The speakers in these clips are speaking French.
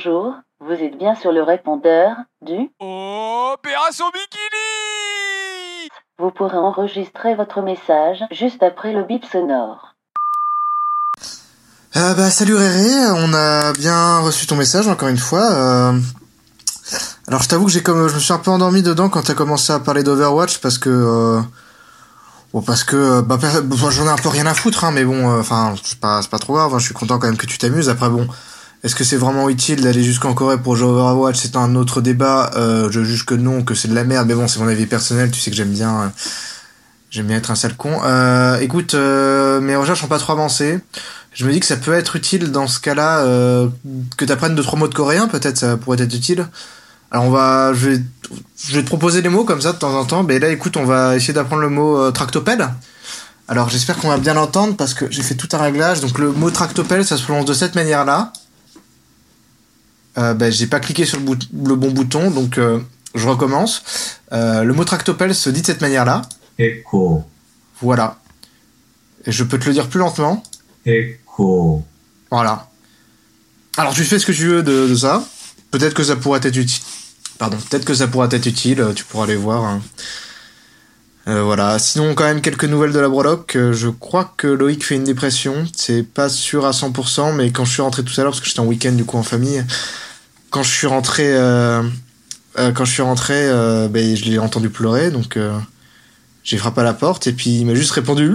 Bonjour, vous êtes bien sur le répondeur du... Opération Bikini Vous pourrez enregistrer votre message juste après le bip sonore. Euh, bah salut Réré, on a bien reçu ton message encore une fois. Euh, Alors je t'avoue que j'ai comme je me suis un peu endormi dedans quand t'as commencé à parler d'Overwatch parce que euh, bon parce que bah per- bon, j'en ai un peu rien à foutre hein, mais bon euh, enfin c'est pas c'est pas trop grave, hein, je suis content quand même que tu t'amuses. Après bon, est-ce que c'est vraiment utile d'aller jusqu'en Corée pour jouer Overwatch? C'est un autre débat. Euh, je juge que non, que c'est de la merde, mais bon c'est mon avis personnel. Tu sais que j'aime bien. euh, J'aime bien être un sale con. Euh, écoute, euh, mes recherches sont pas trop avancées. Je me dis que ça peut être utile dans ce cas-là que tu apprennes deux trois mots de coréen, peut-être ça pourrait être utile. Alors on va, je vais, je vais te proposer des mots comme ça de temps en temps. Mais là, écoute, on va essayer d'apprendre le mot tractopelle. Alors j'espère qu'on va bien l'entendre parce que j'ai fait tout un réglage. Donc le mot tractopelle, ça se prononce de cette manière-là euh, ben, j'ai pas cliqué sur le, bon bouton, donc euh, je recommence. Euh, le mot tractopelle se dit de cette manière-là. Echo. Voilà. Et je peux te le dire plus lentement. Echo. Voilà. Alors tu fais ce que tu veux de, ça. Peut-être que ça pourra être utile. Pardon. Peut-être que ça pourra être utile. Euh, tu pourras aller voir. Hein. Voilà. Sinon, quand même quelques nouvelles de la breloque. Je crois que Loïc fait une dépression. C'est pas sûr à 100%, mais quand je suis rentré tout à l'heure, parce que j'étais en week-end du coup en famille, quand je suis rentré, euh, euh, quand je suis rentré, euh, ben, je l'ai entendu pleurer, donc j'ai frappé à la porte et puis il m'a juste répondu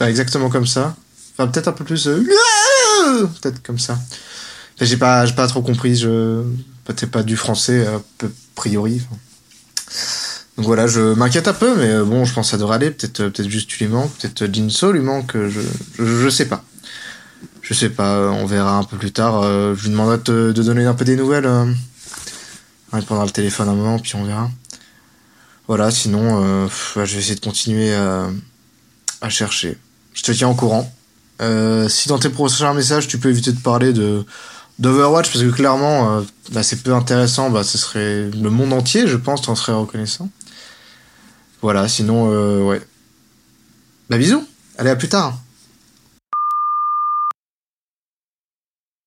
exactement comme ça. Enfin peut-être un peu plus peut-être comme ça. Enfin, j'ai pas pas trop compris, je peut-être pas du français a priori. Donc voilà, je m'inquiète un peu mais bon, je pense que ça devrait aller, peut-être peut-être juste tu lui manques, peut-être Jinso lui manque, je, je je sais pas. Je sais pas, euh, on verra un peu plus tard, euh, je lui demanderai de, donner un peu des nouvelles. euh. On répondra le téléphone un moment puis on verra. Voilà, sinon, euh, je vais essayer de continuer à, chercher. Je te tiens au courant. Euh, si dans tes prochains messages, tu peux éviter de parler de d'Overwatch, parce que clairement, euh, bah, c'est peu intéressant, bah, ce serait le monde entier, je pense, t'en serais reconnaissant. Voilà, sinon, euh, ouais. Bah bisous, allez à plus tard.